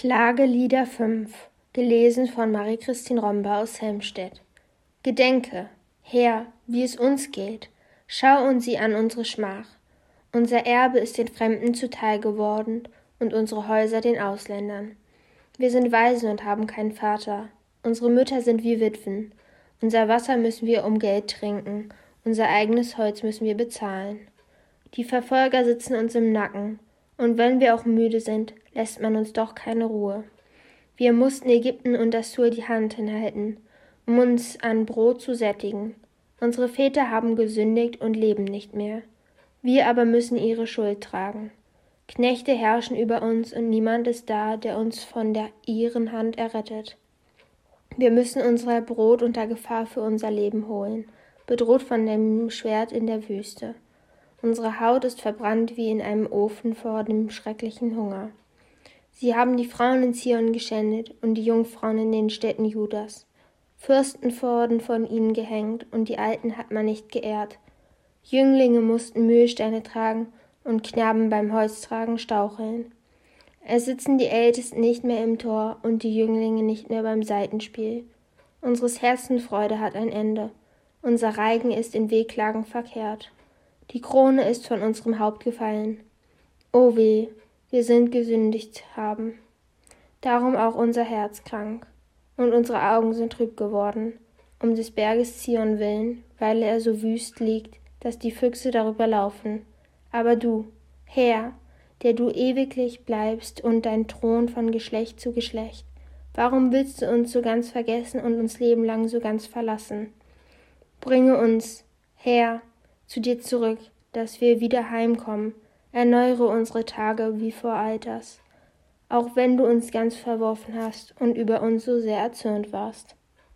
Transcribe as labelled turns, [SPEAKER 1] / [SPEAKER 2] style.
[SPEAKER 1] Klagelieder 5 Gelesen von Marie-Christine Romba aus Helmstedt Gedenke, Herr, wie es uns geht, schau uns sie an unsere Schmach. Unser Erbe ist den Fremden zuteil geworden und unsere Häuser den Ausländern. Wir sind Waisen und haben keinen Vater. Unsere Mütter sind wie Witwen. Unser Wasser müssen wir um Geld trinken, unser eigenes Holz müssen wir bezahlen. Die Verfolger sitzen uns im Nacken, und wenn wir auch müde sind, lässt man uns doch keine Ruhe. Wir mussten Ägypten und Assur die Hand hinhalten, um uns an Brot zu sättigen. Unsere Väter haben gesündigt und leben nicht mehr. Wir aber müssen ihre Schuld tragen. Knechte herrschen über uns und niemand ist da, der uns von der ihren Hand errettet. Wir müssen unser Brot unter Gefahr für unser Leben holen, bedroht von dem Schwert in der Wüste. Unsere Haut ist verbrannt wie in einem Ofen vor dem schrecklichen Hunger. Sie haben die Frauen in Zion geschändet und die Jungfrauen in den Städten Judas. Fürsten wurden von ihnen gehängt und die Alten hat man nicht geehrt. Jünglinge mussten Mühlsteine tragen und Knaben beim Holztragen staucheln. Es sitzen die Ältesten nicht mehr im Tor und die Jünglinge nicht mehr beim Seitenspiel. Unseres Herzens Freude hat ein Ende. Unser Reigen ist in Wehklagen verkehrt. Die Krone ist von unserem Haupt gefallen. O weh, wir sind gesündigt haben. Darum auch unser Herz krank, und unsere Augen sind trüb geworden, um des Berges Zion willen, weil er so wüst liegt, dass die Füchse darüber laufen. Aber du, Herr, der du ewiglich bleibst und dein Thron von Geschlecht zu Geschlecht, warum willst du uns so ganz vergessen und uns lebenlang so ganz verlassen? Bringe uns, Herr, zu dir zurück, dass wir wieder heimkommen, erneuere unsere Tage wie vor Alters, auch wenn du uns ganz verworfen hast und über uns so sehr erzürnt warst.